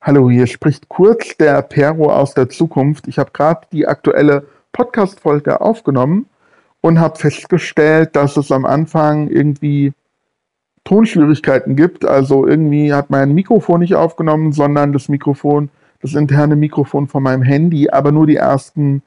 Hallo, hier spricht kurz der Pero aus der Zukunft. Ich habe gerade die aktuelle Podcast-Folge aufgenommen und habe festgestellt, dass es am Anfang irgendwie Tonschwierigkeiten gibt. Also irgendwie hat mein Mikrofon nicht aufgenommen, sondern das Mikrofon, das interne Mikrofon von meinem Handy, aber nur die ersten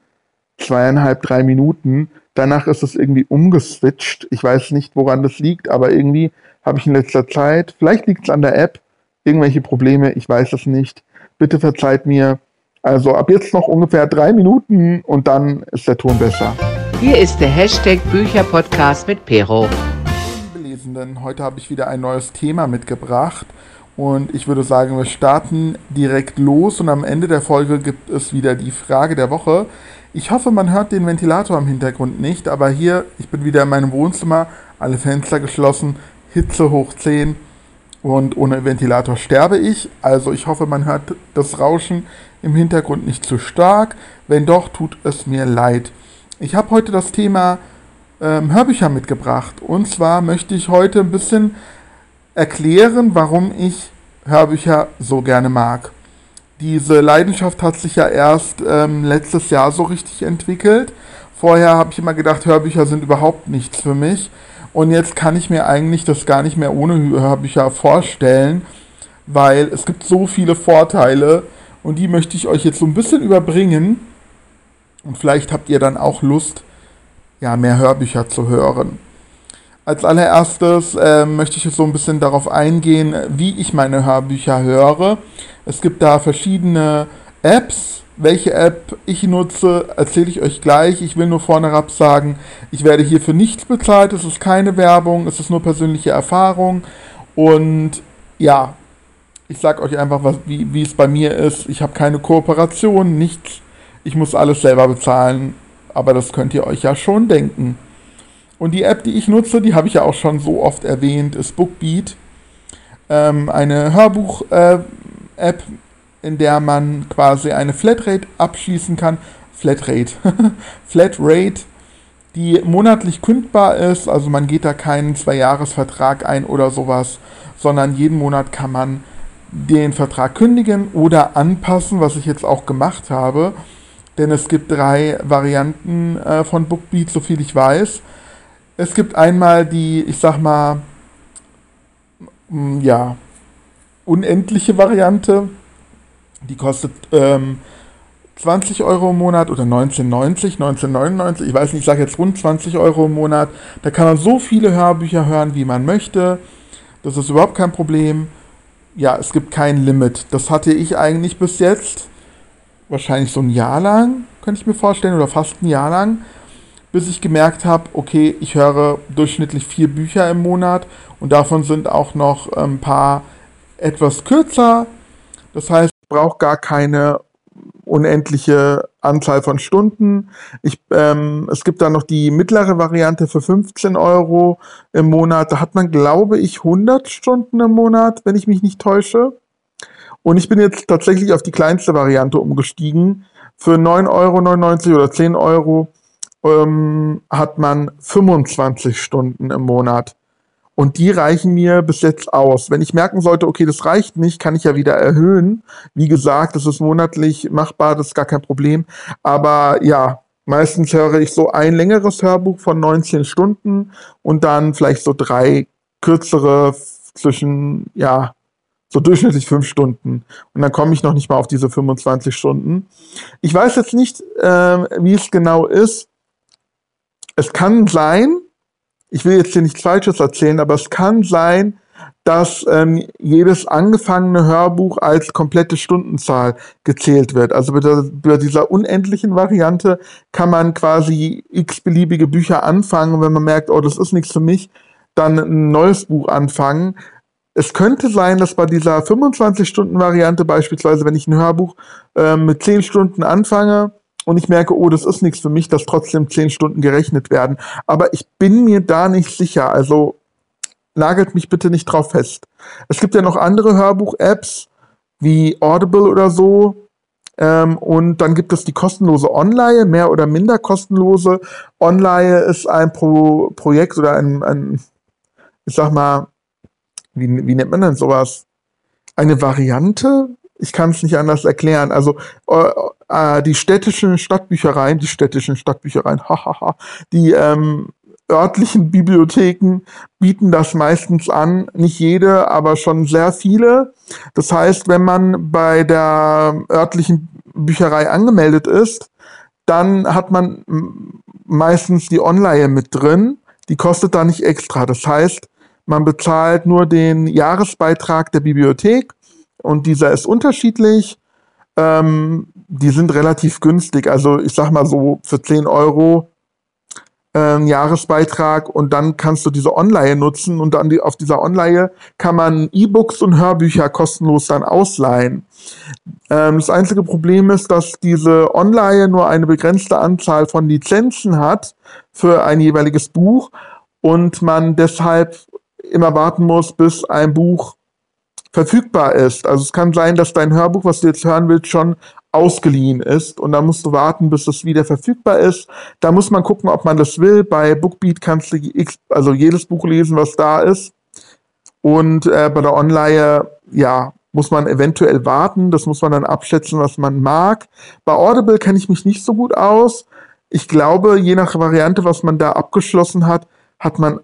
zweieinhalb, drei Minuten. Danach ist es irgendwie umgeswitcht. Ich weiß nicht, woran das liegt, aber irgendwie habe ich in letzter Zeit, vielleicht liegt es an der App, irgendwelche Probleme, ich weiß es nicht. Bitte verzeiht mir. Also ab jetzt noch ungefähr drei Minuten und dann ist der Ton besser. Hier ist der Hashtag Bücherpodcast mit Pero. Belesenden, heute habe ich wieder ein neues Thema mitgebracht und ich würde sagen, wir starten direkt los und am Ende der Folge gibt es wieder die Frage der Woche. Ich hoffe, man hört den Ventilator im Hintergrund nicht, aber hier, ich bin wieder in meinem Wohnzimmer, alle Fenster geschlossen, Hitze hoch 10 und ohne Ventilator sterbe ich. Also ich hoffe, man hört das Rauschen im Hintergrund nicht zu stark. Wenn doch, tut es mir leid. Ich habe heute das Thema ähm, Hörbücher mitgebracht. Und zwar möchte ich heute ein bisschen erklären, warum ich Hörbücher so gerne mag. Diese Leidenschaft hat sich ja erst ähm, letztes Jahr so richtig entwickelt. Vorher habe ich immer gedacht, Hörbücher sind überhaupt nichts für mich. Und jetzt kann ich mir eigentlich das gar nicht mehr ohne Hörbücher vorstellen, weil es gibt so viele Vorteile und die möchte ich euch jetzt so ein bisschen überbringen. Und vielleicht habt ihr dann auch Lust, ja, mehr Hörbücher zu hören. Als allererstes äh, möchte ich jetzt so ein bisschen darauf eingehen, wie ich meine Hörbücher höre. Es gibt da verschiedene Apps, welche App ich nutze, erzähle ich euch gleich. Ich will nur vornherein sagen, ich werde hierfür nichts bezahlt. Es ist keine Werbung, es ist nur persönliche Erfahrung. Und ja, ich sage euch einfach, was, wie, wie es bei mir ist. Ich habe keine Kooperation, nichts. Ich muss alles selber bezahlen. Aber das könnt ihr euch ja schon denken. Und die App, die ich nutze, die habe ich ja auch schon so oft erwähnt, ist Bookbeat. Ähm, eine Hörbuch-App äh, in der man quasi eine Flatrate abschließen kann. Flatrate. Flatrate, die monatlich kündbar ist. Also man geht da keinen Zwei-Jahres-Vertrag ein oder sowas, sondern jeden Monat kann man den Vertrag kündigen oder anpassen, was ich jetzt auch gemacht habe. Denn es gibt drei Varianten äh, von Bookbeat, soviel ich weiß. Es gibt einmal die, ich sag mal, ja, unendliche Variante die kostet ähm, 20 Euro im Monat oder 1990, 1999, ich weiß nicht, ich sage jetzt rund 20 Euro im Monat. Da kann man so viele Hörbücher hören, wie man möchte. Das ist überhaupt kein Problem. Ja, es gibt kein Limit. Das hatte ich eigentlich bis jetzt. Wahrscheinlich so ein Jahr lang, könnte ich mir vorstellen, oder fast ein Jahr lang, bis ich gemerkt habe, okay, ich höre durchschnittlich vier Bücher im Monat und davon sind auch noch ein paar etwas kürzer. Das heißt, brauche gar keine unendliche Anzahl von Stunden. Ich, ähm, es gibt da noch die mittlere Variante für 15 Euro im Monat. Da hat man, glaube ich, 100 Stunden im Monat, wenn ich mich nicht täusche. Und ich bin jetzt tatsächlich auf die kleinste Variante umgestiegen. Für 9,99 Euro oder 10 Euro ähm, hat man 25 Stunden im Monat. Und die reichen mir bis jetzt aus. Wenn ich merken sollte, okay, das reicht nicht, kann ich ja wieder erhöhen. Wie gesagt, das ist monatlich machbar, das ist gar kein Problem. Aber ja, meistens höre ich so ein längeres Hörbuch von 19 Stunden und dann vielleicht so drei kürzere zwischen, ja, so durchschnittlich fünf Stunden. Und dann komme ich noch nicht mal auf diese 25 Stunden. Ich weiß jetzt nicht, äh, wie es genau ist. Es kann sein, ich will jetzt hier nichts Falsches erzählen, aber es kann sein, dass ähm, jedes angefangene Hörbuch als komplette Stundenzahl gezählt wird. Also bei, dieser unendlichen Variante kann man quasi x-beliebige Bücher anfangen. Wenn man merkt, oh, das ist nichts für mich, dann ein neues Buch anfangen. Es könnte sein, dass bei dieser 25-Stunden-Variante beispielsweise, wenn ich ein Hörbuch äh, mit 10 Stunden anfange, und ich merke, oh, das ist nichts für mich, dass trotzdem zehn Stunden gerechnet werden. Aber ich bin mir da nicht sicher. Also nagelt mich bitte nicht drauf fest. Es gibt ja noch andere Hörbuch-Apps wie Audible oder so. Ähm, und dann gibt es die kostenlose Online, mehr oder minder kostenlose. Online ist ein Pro Projekt oder ein, ein, ich sag mal, wie, wie nennt man denn sowas? Eine Variante Ich kann es nicht anders erklären. Also äh, äh, die städtischen Stadtbüchereien, die städtischen Stadtbüchereien, hahaha, die ähm, örtlichen Bibliotheken bieten das meistens an. Nicht jede, aber schon sehr viele. Das heißt, wenn man bei der örtlichen Bücherei angemeldet ist, dann hat man meistens die Online mit drin. Die kostet da nicht extra. Das heißt, man bezahlt nur den Jahresbeitrag der Bibliothek und dieser ist unterschiedlich. Ähm, die sind relativ günstig. Also ich sag mal so für 10 Euro äh, Jahresbeitrag und dann kannst du diese Online nutzen und dann die, auf dieser Online kann man E-Books und Hörbücher kostenlos dann ausleihen. Ähm, das einzige Problem ist, dass diese Online nur eine begrenzte Anzahl von Lizenzen hat für ein jeweiliges Buch und man deshalb immer warten muss, bis ein Buch verfügbar ist. Also es kann sein, dass dein Hörbuch, was du jetzt hören willst, schon ausgeliehen ist und dann musst du warten, bis es wieder verfügbar ist. Da muss man gucken, ob man das will. Bei Bookbeat kannst du also jedes Buch lesen, was da ist. Und äh, bei der Online, ja, muss man eventuell warten. Das muss man dann abschätzen, was man mag. Bei Audible kenne ich mich nicht so gut aus. Ich glaube, je nach Variante, was man da abgeschlossen hat, hat man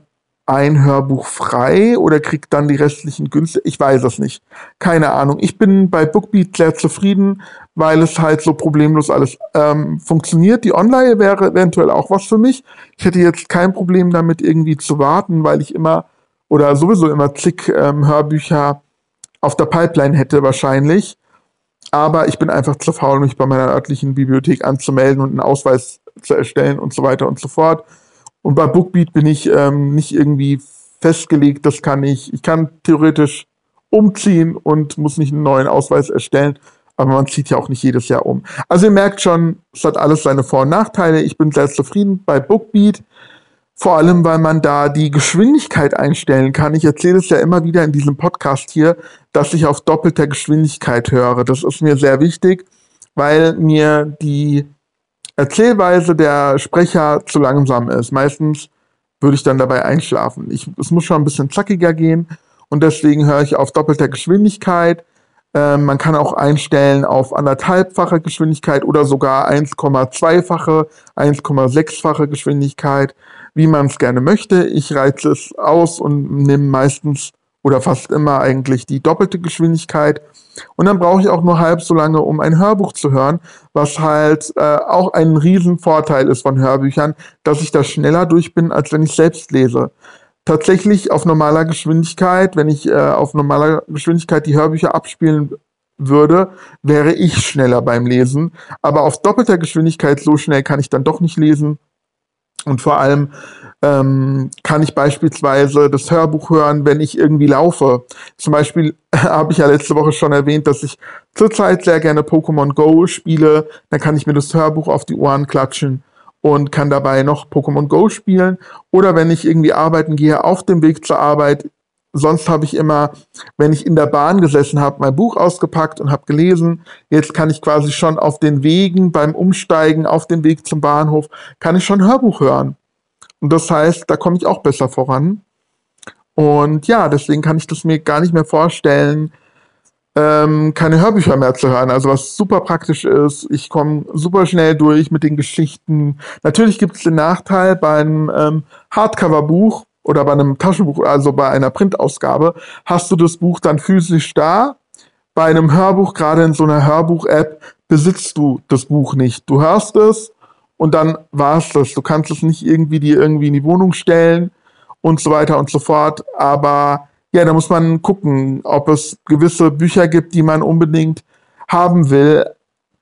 ein Hörbuch frei oder kriegt dann die restlichen günstig? Ich weiß es nicht. Keine Ahnung. Ich bin bei Bookbeat sehr zufrieden, weil es halt so problemlos alles ähm, funktioniert. Die Online wäre eventuell auch was für mich. Ich hätte jetzt kein Problem damit irgendwie zu warten, weil ich immer oder sowieso immer zig ähm, Hörbücher auf der Pipeline hätte wahrscheinlich. Aber ich bin einfach zu faul, mich bei meiner örtlichen Bibliothek anzumelden und einen Ausweis zu erstellen und so weiter und so fort. Und bei Bookbeat bin ich ähm, nicht irgendwie festgelegt, das kann ich. Ich kann theoretisch umziehen und muss nicht einen neuen Ausweis erstellen, aber man zieht ja auch nicht jedes Jahr um. Also ihr merkt schon, es hat alles seine Vor- und Nachteile. Ich bin sehr zufrieden bei Bookbeat. Vor allem, weil man da die Geschwindigkeit einstellen kann. Ich erzähle es ja immer wieder in diesem Podcast hier, dass ich auf doppelter Geschwindigkeit höre. Das ist mir sehr wichtig, weil mir die Erzählweise der Sprecher zu langsam ist. Meistens würde ich dann dabei einschlafen. Ich, es muss schon ein bisschen zackiger gehen und deswegen höre ich auf doppelter Geschwindigkeit. Ähm, man kann auch einstellen auf anderthalbfache Geschwindigkeit oder sogar 1,2-fache, 1,6-fache Geschwindigkeit, wie man es gerne möchte. Ich reize es aus und nehme meistens oder fast immer eigentlich die doppelte Geschwindigkeit. Und dann brauche ich auch nur halb so lange, um ein Hörbuch zu hören, was halt äh, auch ein Riesenvorteil ist von Hörbüchern, dass ich da schneller durch bin, als wenn ich selbst lese. Tatsächlich auf normaler Geschwindigkeit, wenn ich äh, auf normaler Geschwindigkeit die Hörbücher abspielen würde, wäre ich schneller beim Lesen. Aber auf doppelter Geschwindigkeit so schnell kann ich dann doch nicht lesen. Und vor allem ähm, kann ich beispielsweise das Hörbuch hören, wenn ich irgendwie laufe. Zum Beispiel habe ich ja letzte Woche schon erwähnt, dass ich zurzeit sehr gerne Pokémon Go spiele. Dann kann ich mir das Hörbuch auf die Ohren klatschen und kann dabei noch Pokémon Go spielen. Oder wenn ich irgendwie arbeiten gehe, auf dem Weg zur Arbeit. Sonst habe ich immer, wenn ich in der Bahn gesessen habe, mein Buch ausgepackt und habe gelesen. Jetzt kann ich quasi schon auf den Wegen beim Umsteigen, auf dem Weg zum Bahnhof, kann ich schon Hörbuch hören. Und das heißt, da komme ich auch besser voran. Und ja, deswegen kann ich das mir gar nicht mehr vorstellen, ähm, keine Hörbücher mehr zu hören. Also was super praktisch ist. Ich komme super schnell durch mit den Geschichten. Natürlich gibt es den Nachteil beim ähm, Hardcover-Buch oder bei einem Taschenbuch, also bei einer Printausgabe, hast du das Buch dann physisch da. Bei einem Hörbuch, gerade in so einer Hörbuch-App, besitzt du das Buch nicht. Du hörst es und dann war es das. Du kannst es nicht irgendwie dir irgendwie in die Wohnung stellen und so weiter und so fort. Aber ja, da muss man gucken, ob es gewisse Bücher gibt, die man unbedingt haben will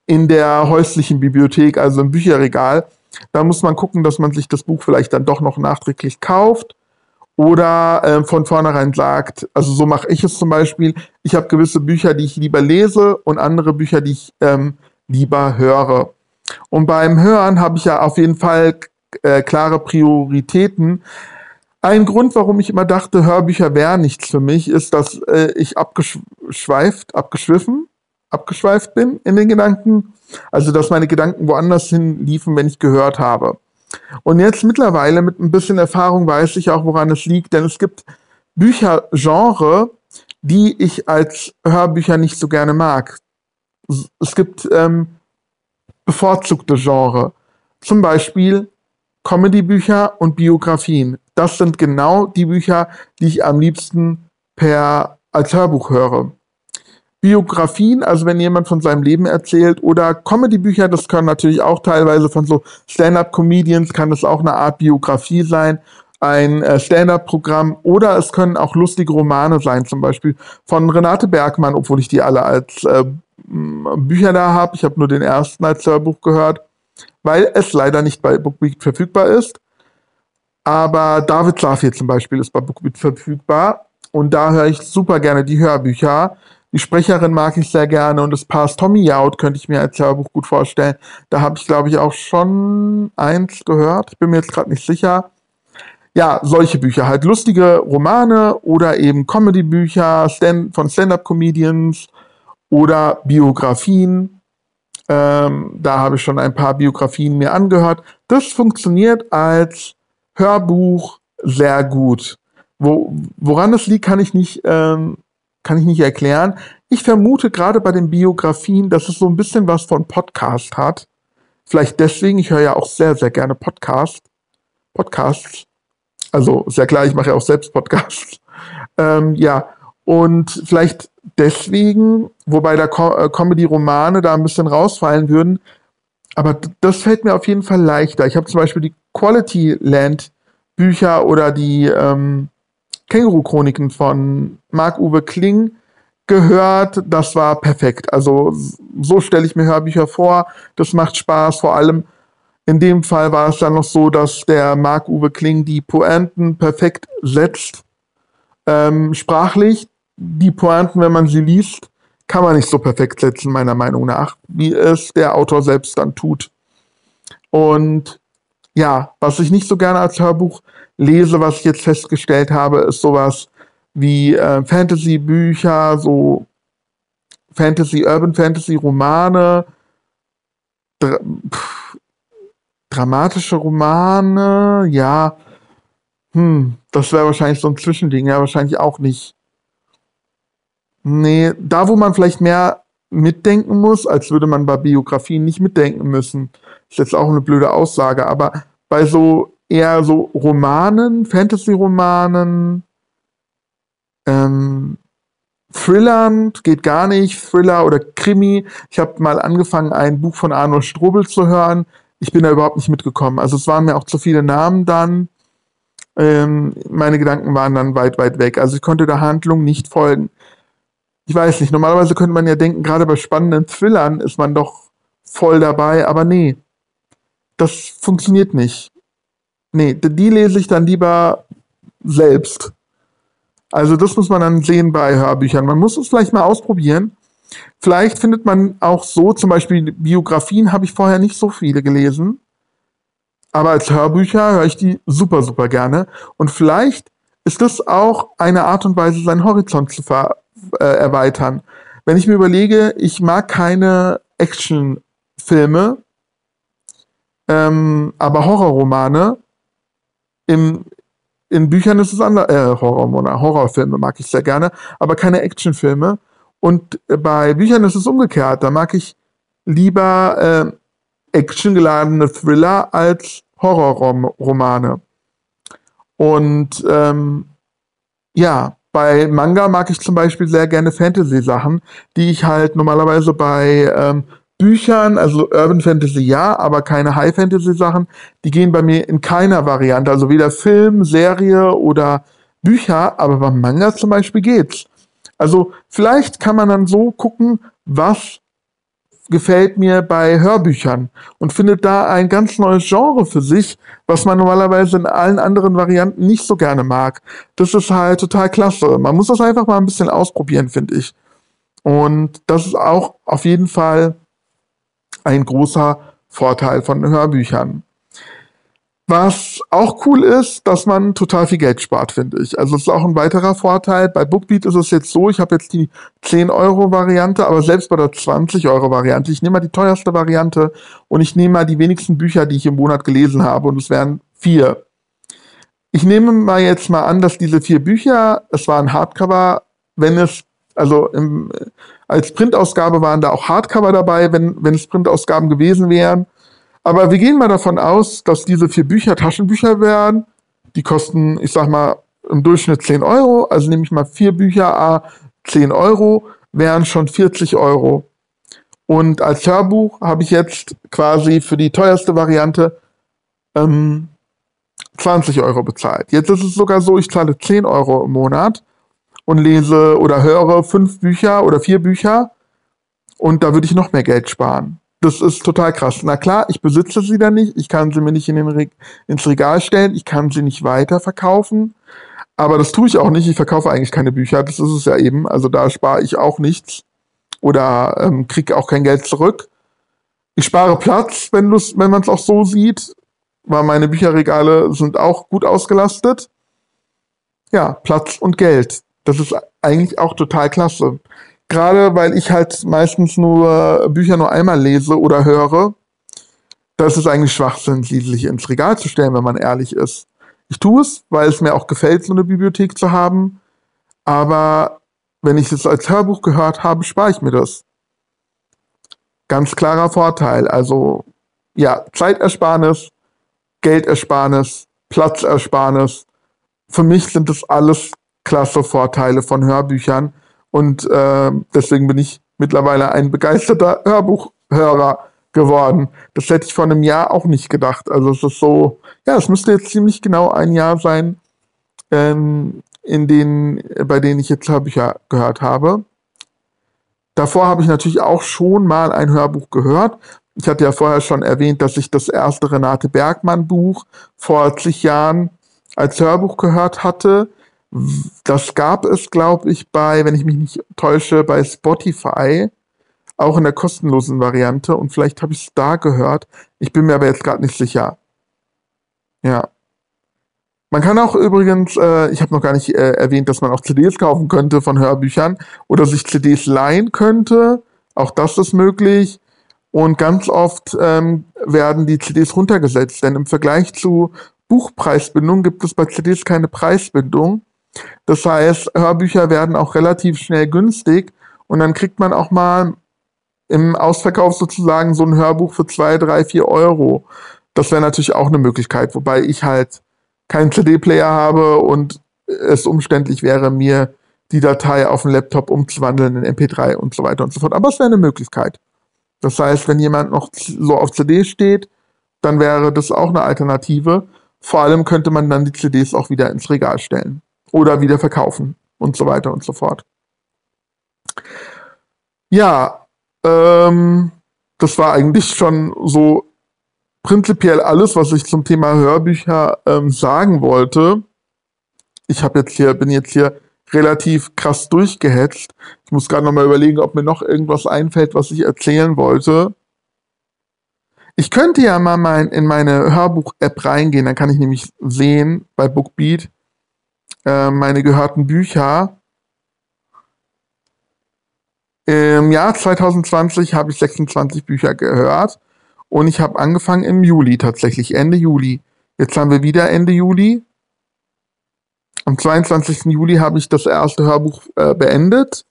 in der häuslichen Bibliothek, also im Bücherregal. Da muss man gucken, dass man sich das Buch vielleicht dann doch noch nachträglich kauft oder äh, von vornherein sagt, also so mache ich es zum Beispiel, ich habe gewisse Bücher, die ich lieber lese und andere Bücher, die ich ähm, lieber höre. Und beim Hören habe ich ja auf jeden Fall äh, klare Prioritäten. Ein Grund, warum ich immer dachte, Hörbücher wären nichts für mich, ist, dass äh, ich abgeschweift, abgeschwiffen, abgeschweift bin in den Gedanken. Also, dass meine Gedanken woanders hin liefen, wenn ich gehört habe. Und jetzt mittlerweile mit ein bisschen Erfahrung weiß ich auch, woran es liegt, denn es gibt Büchergenre, die ich als Hörbücher nicht so gerne mag. Es gibt ähm, bevorzugte Genre. Zum Beispiel Comedy-Bücher und Biografien. Das sind genau die Bücher, die ich am liebsten per als Hörbuch höre. Biografien, also wenn jemand von seinem Leben erzählt, oder Comedy-Bücher, das können natürlich auch teilweise von so Stand-up-Comedians, kann das auch eine Art Biografie sein, ein äh, Stand-up-Programm, oder es können auch lustige Romane sein, zum Beispiel von Renate Bergmann, obwohl ich die alle als äh, Bücher da habe. Ich habe nur den ersten als Hörbuch gehört, weil es leider nicht bei BookBeat verfügbar ist. Aber David Safir zum Beispiel ist bei BookBeat verfügbar und da höre ich super gerne die Hörbücher. Die Sprecherin mag ich sehr gerne und das Pass Tommy Out könnte ich mir als Hörbuch gut vorstellen. Da habe ich, glaube ich, auch schon eins gehört. Ich bin mir jetzt gerade nicht sicher. Ja, solche Bücher, halt lustige Romane oder eben Comedy-Bücher Stand von Stand-up-Comedians oder Biografien. Ähm, da habe ich schon ein paar Biografien mir angehört. Das funktioniert als Hörbuch sehr gut. Wo, woran das liegt, kann ich nicht, ähm, kann ich nicht erklären. Ich vermute gerade bei den Biografien, dass es so ein bisschen was von Podcast hat. Vielleicht deswegen, ich höre ja auch sehr, sehr gerne Podcast. Podcasts. Also, ist ja klar, ich mache ja auch selbst Podcasts. Ähm, ja, und vielleicht deswegen, wobei da äh, Comedy-Romane da ein bisschen rausfallen würden. Aber das fällt mir auf jeden Fall leichter. Ich habe zum Beispiel die Quality Land Bücher oder die ähm, Känguru-Chroniken von Marc-Uwe Kling gehört. Das war perfekt. Also so stelle ich mir Hörbücher vor. Das macht Spaß. Vor allem in dem Fall war es dann noch so, dass der Marc-Uwe Kling die Pointen perfekt setzt. Ähm, sprachlich, die Pointen, wenn man sie liest, kann man nicht so perfekt setzen, meiner Meinung nach, wie es der Autor selbst dann tut. Und ja, was ich nicht so gerne als Hörbuch lese, was ich jetzt festgestellt habe, ist sowas wie äh, Fantasy-Bücher, so Fantasy, Urban Fantasy-Romane, dra dramatische Romane, ja, hm, das wäre wahrscheinlich so ein Zwischending, ja, wahrscheinlich auch nicht. Nee, da wo man vielleicht mehr mitdenken muss, als würde man bei Biografien nicht mitdenken müssen. Ist jetzt auch eine blöde Aussage, aber bei so eher so Romanen, Fantasy-Romanen, ähm, Thrillern, geht gar nicht, Thriller oder Krimi. Ich habe mal angefangen, ein Buch von Arno Strobel zu hören. Ich bin da überhaupt nicht mitgekommen. Also es waren mir auch zu viele Namen dann. Ähm, meine Gedanken waren dann weit, weit weg. Also ich konnte der Handlung nicht folgen. Ich weiß nicht, normalerweise könnte man ja denken, gerade bei spannenden Thrillern ist man doch voll dabei, aber nee, das funktioniert nicht. Nee, die lese ich dann lieber selbst. Also das muss man dann sehen bei Hörbüchern. Man muss es vielleicht mal ausprobieren. Vielleicht findet man auch so, zum Beispiel Biografien habe ich vorher nicht so viele gelesen. Aber als Hörbücher höre ich die super, super gerne. Und vielleicht ist das auch eine Art und Weise, seinen Horizont zu äh, erweitern. Wenn ich mir überlege, ich mag keine Actionfilme, ähm, aber Horrorromane, im, in Büchern ist es anders, äh, Horror, Horrorfilme mag ich sehr gerne, aber keine Actionfilme. Und bei Büchern ist es umgekehrt. Da mag ich lieber äh, actiongeladene Thriller als Horrorromane. Und ähm, ja, bei Manga mag ich zum Beispiel sehr gerne Fantasy-Sachen, die ich halt normalerweise bei ähm, Büchern, also Urban Fantasy ja, aber keine High Fantasy Sachen, die gehen bei mir in keiner Variante. Also weder Film, Serie oder Bücher, aber beim Manga zum Beispiel geht's. Also vielleicht kann man dann so gucken, was gefällt mir bei Hörbüchern und findet da ein ganz neues Genre für sich, was man normalerweise in allen anderen Varianten nicht so gerne mag. Das ist halt total klasse. Man muss das einfach mal ein bisschen ausprobieren, finde ich. Und das ist auch auf jeden Fall ein großer Vorteil von Hörbüchern. Was auch cool ist, dass man total viel Geld spart, finde ich. Also es ist auch ein weiterer Vorteil. Bei Bookbeat ist es jetzt so, ich habe jetzt die 10 Euro Variante, aber selbst bei der 20 Euro Variante, ich nehme mal die teuerste Variante und ich nehme mal die wenigsten Bücher, die ich im Monat gelesen habe und es wären vier. Ich nehme mal jetzt mal an, dass diese vier Bücher, es war ein Hardcover, wenn es also im, Als Printausgabe waren da auch Hardcover dabei, wenn, wenn es Printausgaben gewesen wären. Aber wir gehen mal davon aus, dass diese vier Bücher Taschenbücher wären. Die kosten, ich sag mal, im Durchschnitt 10 Euro. Also nehme ich mal vier Bücher, a 10 Euro, wären schon 40 Euro. Und als Hörbuch habe ich jetzt quasi für die teuerste Variante ähm, 20 Euro bezahlt. Jetzt ist es sogar so, ich zahle 10 Euro im Monat und lese oder höre fünf Bücher oder vier Bücher und da würde ich noch mehr Geld sparen. Das ist total krass. Na klar, ich besitze sie dann nicht, ich kann sie mir nicht in den Re ins Regal stellen, ich kann sie nicht weiterverkaufen. Aber das tue ich auch nicht. Ich verkaufe eigentlich keine Bücher. Das ist es ja eben. Also da spare ich auch nichts oder ähm, kriege auch kein Geld zurück. Ich spare Platz, wenn, wenn man es auch so sieht, weil meine Bücherregale sind auch gut ausgelastet. Ja, Platz und Geld. Das ist eigentlich auch total klasse. Gerade weil ich halt meistens nur Bücher nur einmal lese oder höre, das ist eigentlich Schwachsinn, sie sich ins Regal zu stellen, wenn man ehrlich ist. Ich tue es, weil es mir auch gefällt, so eine Bibliothek zu haben. Aber wenn ich es als Hörbuch gehört habe, spare ich mir das. Ganz klarer Vorteil. Also ja, Zeitersparnis, Geldersparnis, Platzersparnis. Für mich sind das alles klasse Vorteile von Hörbüchern. Und äh, deswegen bin ich mittlerweile ein begeisterter Hörbuchhörer geworden. Das hätte ich vor einem Jahr auch nicht gedacht. Also es ist so, ja, es müsste jetzt ziemlich genau ein Jahr sein, ähm, in denen, bei denen ich jetzt Hörbücher gehört habe. Davor habe ich natürlich auch schon mal ein Hörbuch gehört. Ich hatte ja vorher schon erwähnt, dass ich das erste Renate Bergmann Buch vor zig Jahren als Hörbuch gehört hatte. Das gab es, glaube ich, bei, wenn ich mich nicht täusche, bei Spotify, auch in der kostenlosen Variante. Und vielleicht habe ich es da gehört. Ich bin mir aber jetzt gerade nicht sicher. Ja. Man kann auch übrigens, äh, ich habe noch gar nicht äh, erwähnt, dass man auch CDs kaufen könnte von Hörbüchern oder sich CDs leihen könnte. Auch das ist möglich. Und ganz oft ähm, werden die CDs runtergesetzt, denn im Vergleich zu Buchpreisbindung gibt es bei CDs keine Preisbindung. Das heißt, Hörbücher werden auch relativ schnell günstig und dann kriegt man auch mal im Ausverkauf sozusagen so ein Hörbuch für zwei, drei, vier Euro. Das wäre natürlich auch eine Möglichkeit, wobei ich halt keinen CD-Player habe und es umständlich wäre, mir die Datei auf dem Laptop umzuwandeln in MP3 und so weiter und so fort. Aber es wäre eine Möglichkeit. Das heißt, wenn jemand noch so auf CD steht, dann wäre das auch eine Alternative. Vor allem könnte man dann die CDs auch wieder ins Regal stellen oder wieder verkaufen und so weiter und so fort. Ja, ähm, das war eigentlich schon so prinzipiell alles, was ich zum Thema Hörbücher ähm, sagen wollte. Ich habe jetzt hier, bin jetzt hier relativ krass durchgehetzt. Ich muss gerade nochmal überlegen, ob mir noch irgendwas einfällt, was ich erzählen wollte. Ich könnte ja mal mein, in meine Hörbuch-App reingehen, dann kann ich nämlich sehen bei Bookbeat äh, meine gehörten Bücher. Im Jahr 2020 habe ich 26 Bücher gehört und ich habe angefangen im Juli tatsächlich, Ende Juli. Jetzt haben wir wieder Ende Juli. Am 22. Juli habe ich das erste Hörbuch äh, beendet.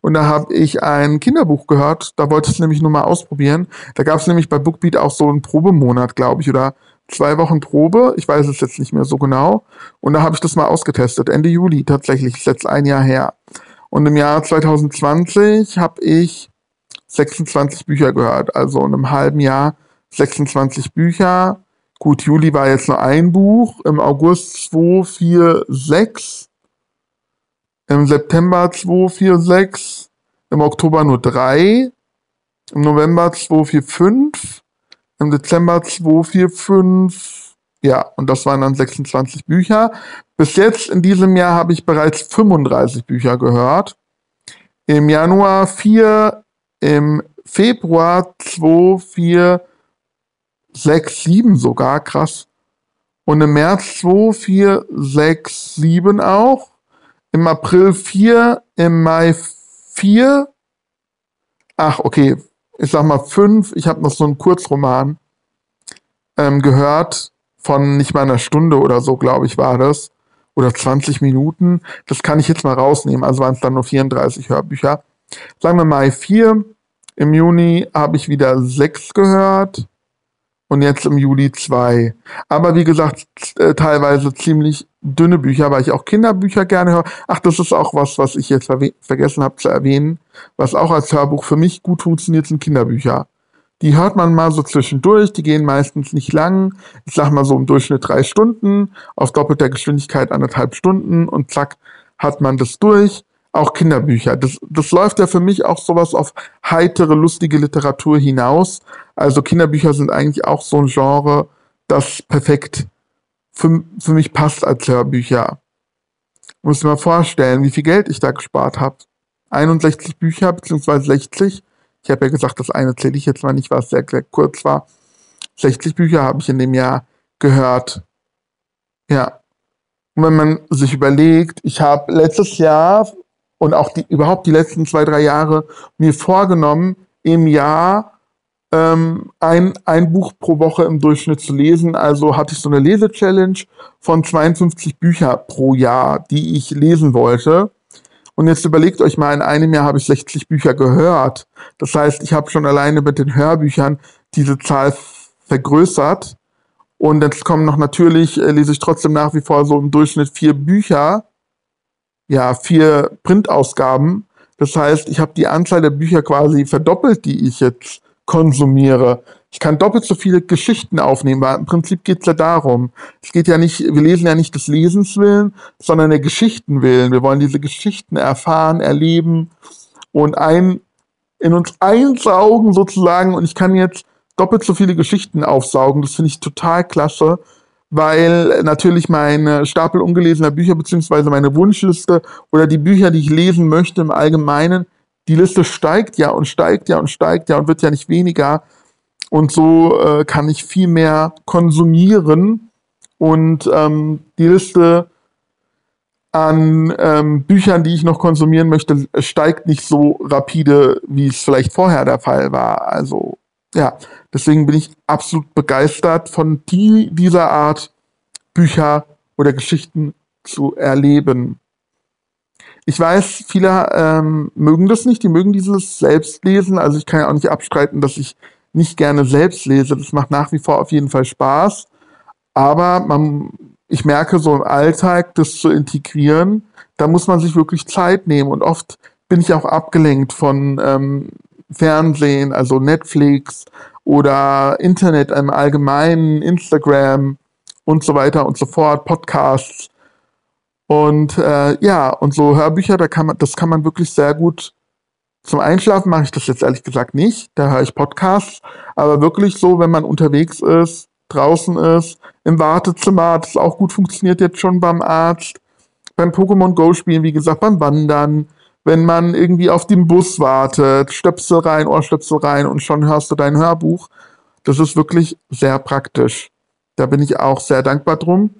Und da habe ich ein Kinderbuch gehört. Da wollte ich es nämlich nur mal ausprobieren. Da gab es nämlich bei Bookbeat auch so einen Probemonat, glaube ich, oder zwei Wochen Probe. Ich weiß es jetzt nicht mehr so genau. Und da habe ich das mal ausgetestet. Ende Juli tatsächlich. Ist jetzt ein Jahr her. Und im Jahr 2020 habe ich 26 Bücher gehört. Also in einem halben Jahr 26 Bücher. Gut, Juli war jetzt nur ein Buch. Im August 2, 4, 6. Im September 2, 4, 6. Im Oktober nur drei. Im November 2, 4, 5. Im Dezember 2, 4, 5. Ja, und das waren dann 26 Bücher. Bis jetzt in diesem Jahr habe ich bereits 35 Bücher gehört. Im Januar 4, im Februar 2, 4, 6, 7 sogar, krass. Und im März 2, 4, 6, 7 auch. Im April 4, im Mai 4. Ach, okay. Ich sag mal 5. Ich habe noch so einen Kurzroman ähm, gehört. Von nicht mal einer Stunde oder so, glaube ich, war das. Oder 20 Minuten. Das kann ich jetzt mal rausnehmen. Also waren es dann nur 34 Hörbücher. Sagen wir Mai 4. Im Juni habe ich wieder 6 gehört und jetzt im Juli 2. Aber wie gesagt, äh, teilweise ziemlich dünne Bücher, weil ich auch Kinderbücher gerne höre. Ach, das ist auch was, was ich jetzt vergessen habe zu erwähnen, was auch als Hörbuch für mich gut funktioniert, sind Kinderbücher. Die hört man mal so zwischendurch, die gehen meistens nicht lang. Ich sag mal so im Durchschnitt drei Stunden, auf doppelter Geschwindigkeit anderthalb Stunden und zack, hat man das durch. Auch Kinderbücher. Das, das läuft ja für mich auch sowas auf heitere, lustige Literatur hinaus. Also Kinderbücher sind eigentlich auch so ein Genre, das perfekt für, für mich passt als Hörbücher. Muss mir vorstellen, wie viel Geld ich da gespart habe. 61 Bücher, beziehungsweise 60. Ich habe ja gesagt, das eine zähle ich jetzt mal nicht, was sehr, sehr kurz war. 60 Bücher habe ich in dem Jahr gehört. Ja. Und wenn man sich überlegt, ich habe letztes Jahr und auch die, überhaupt die letzten zwei, drei Jahre mir vorgenommen, im Jahr ähm, ein, ein Buch pro Woche im Durchschnitt zu lesen. Also hatte ich so eine Lese-Challenge von 52 Bücher pro Jahr, die ich lesen wollte. Und jetzt überlegt euch mal, in einem Jahr habe ich 60 Bücher gehört. Das heißt, ich habe schon alleine mit den Hörbüchern diese Zahl vergrößert. Und jetzt kommen noch natürlich, äh, lese ich trotzdem nach wie vor so im Durchschnitt vier Bücher, ja, vier Printausgaben. Das heißt, ich habe die Anzahl der Bücher quasi verdoppelt, die ich jetzt konsumiere. Ich kann doppelt so viele Geschichten aufnehmen, weil im Prinzip geht es ja darum. Es geht ja nicht, wir lesen ja nicht des Lesens willen, sondern der Geschichten willen. Wir wollen diese Geschichten erfahren, erleben und ein, in uns einsaugen sozusagen. Und ich kann jetzt doppelt so viele Geschichten aufsaugen. Das finde ich total klasse, weil natürlich meine Stapel ungelesener Bücher beziehungsweise meine Wunschliste oder die Bücher, die ich lesen möchte im Allgemeinen, die Liste steigt ja und steigt ja und steigt ja und wird ja nicht weniger. Und so äh, kann ich viel mehr konsumieren und ähm, die Liste an ähm, Büchern, die ich noch konsumieren möchte, steigt nicht so rapide, wie es vielleicht vorher der Fall war. Also ja, deswegen bin ich absolut begeistert von die, dieser Art Bücher oder Geschichten zu erleben. Ich weiß, viele ähm, mögen das nicht, die mögen dieses Selbstlesen. Also ich kann ja auch nicht abstreiten, dass ich nicht gerne selbst lese. Das macht nach wie vor auf jeden Fall Spaß. Aber man, ich merke so im Alltag, das zu integrieren, da muss man sich wirklich Zeit nehmen. Und oft bin ich auch abgelenkt von ähm, Fernsehen, also Netflix oder Internet im Allgemeinen, Instagram und so weiter und so fort, Podcasts. Und äh, ja, und so Hörbücher, da kann man, das kann man wirklich sehr gut. Zum Einschlafen mache ich das jetzt ehrlich gesagt nicht. Da höre ich Podcasts. Aber wirklich so, wenn man unterwegs ist, draußen ist, im Wartezimmer, das auch gut funktioniert jetzt schon beim Arzt, beim Pokémon Go spielen, wie gesagt, beim Wandern, wenn man irgendwie auf dem Bus wartet, Stöpsel rein, Ohrstöpsel rein und schon hörst du dein Hörbuch. Das ist wirklich sehr praktisch. Da bin ich auch sehr dankbar drum.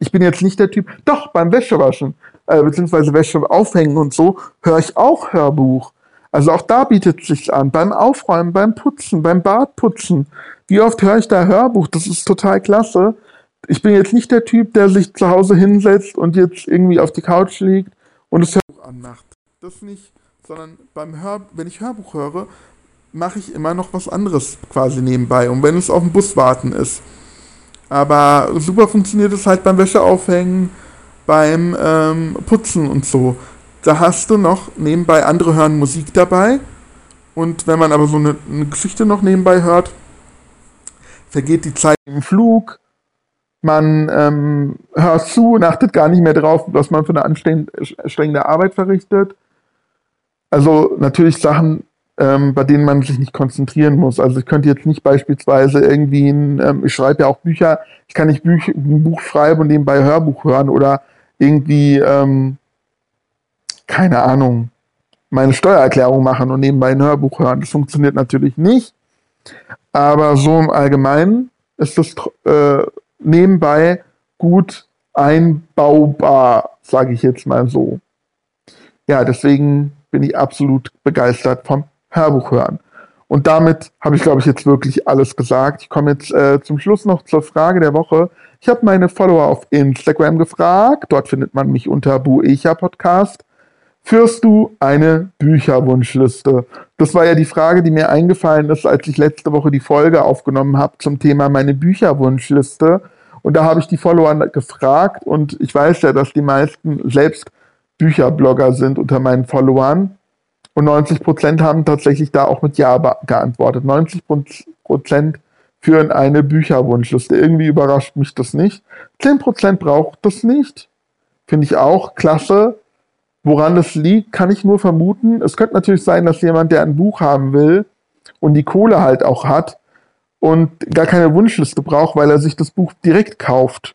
Ich bin jetzt nicht der Typ, doch beim Wäschewaschen, äh, beziehungsweise Wäsche aufhängen und so, höre ich auch Hörbuch. Also auch da bietet es sich an. Beim Aufräumen, beim Putzen, beim Badputzen. Wie oft höre ich da Hörbuch? Das ist total klasse. Ich bin jetzt nicht der Typ, der sich zu Hause hinsetzt und jetzt irgendwie auf die Couch liegt und das Hörbuch anmacht. Das nicht, sondern beim Hör, wenn ich Hörbuch höre, mache ich immer noch was anderes quasi nebenbei. Und wenn es auf dem Bus warten ist. Aber super funktioniert es halt beim Wäscheaufhängen, beim ähm, Putzen und so. Da hast du noch nebenbei, andere hören Musik dabei. Und wenn man aber so eine, eine Geschichte noch nebenbei hört, vergeht die Zeit im Flug. Man ähm, hört zu und achtet gar nicht mehr drauf, was man für eine anstrengende Arbeit verrichtet. Also natürlich Sachen, ähm, bei denen man sich nicht konzentrieren muss. Also ich könnte jetzt nicht beispielsweise irgendwie, ein, ähm, ich schreibe ja auch Bücher, ich kann nicht Büch, ein Buch schreiben und nebenbei Hörbuch hören oder irgendwie, ähm, keine Ahnung, meine Steuererklärung machen und nebenbei ein Hörbuch hören. Das funktioniert natürlich nicht. Aber so im Allgemeinen ist das äh, nebenbei gut einbaubar, sage ich jetzt mal so. Ja, deswegen bin ich absolut begeistert vom Hörbuch hören. Und damit habe ich, glaube ich, jetzt wirklich alles gesagt. Ich komme jetzt äh, zum Schluss noch zur Frage der Woche. Ich habe meine Follower auf Instagram gefragt. Dort findet man mich unter Buecha Podcast. Führst du eine Bücherwunschliste? Das war ja die Frage, die mir eingefallen ist, als ich letzte Woche die Folge aufgenommen habe zum Thema meine Bücherwunschliste. Und da habe ich die Follower gefragt und ich weiß ja, dass die meisten selbst Bücherblogger sind unter meinen Followern. Und 90 Prozent haben tatsächlich da auch mit Ja geantwortet. 90 Prozent führen eine Bücherwunschliste. Irgendwie überrascht mich das nicht. 10 Prozent braucht das nicht. Finde ich auch klasse. Woran das liegt, kann ich nur vermuten. Es könnte natürlich sein, dass jemand, der ein Buch haben will und die Kohle halt auch hat, und gar keine Wunschliste braucht, weil er sich das Buch direkt kauft.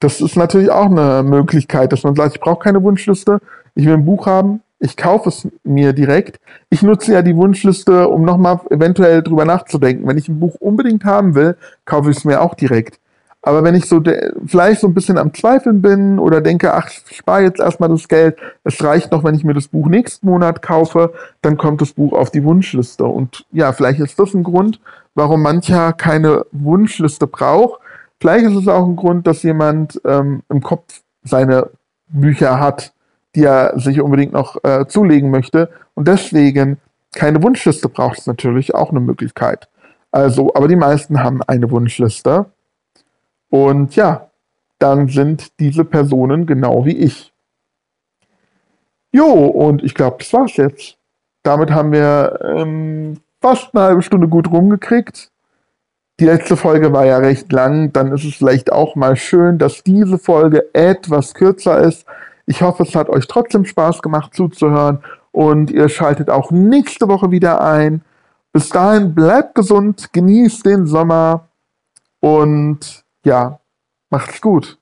Das ist natürlich auch eine Möglichkeit, dass man sagt, ich brauche keine Wunschliste, ich will ein Buch haben, ich kaufe es mir direkt. Ich nutze ja die Wunschliste, um nochmal eventuell drüber nachzudenken. Wenn ich ein Buch unbedingt haben will, kaufe ich es mir auch direkt. Aber wenn ich so vielleicht so ein bisschen am Zweifeln bin oder denke, ach, ich spare jetzt erstmal das Geld, es reicht noch, wenn ich mir das Buch nächsten Monat kaufe, dann kommt das Buch auf die Wunschliste. Und ja, vielleicht ist das ein Grund, warum mancher keine Wunschliste braucht. Vielleicht ist es auch ein Grund, dass jemand ähm, im Kopf seine Bücher hat, die er sich unbedingt noch äh, zulegen möchte und deswegen keine Wunschliste braucht, ist natürlich auch eine Möglichkeit. Also, aber die meisten haben eine Wunschliste. Und ja, dann sind diese Personen genau wie ich. Jo, und ich glaube, das war's jetzt. Damit haben wir ähm, fast eine halbe Stunde gut rumgekriegt. Die letzte Folge war ja recht lang, dann ist es vielleicht auch mal schön, dass diese Folge etwas kürzer ist. Ich hoffe, es hat euch trotzdem Spaß gemacht zuzuhören und ihr schaltet auch nächste Woche wieder ein. Bis dahin bleibt gesund, genießt den Sommer und ja, macht's gut.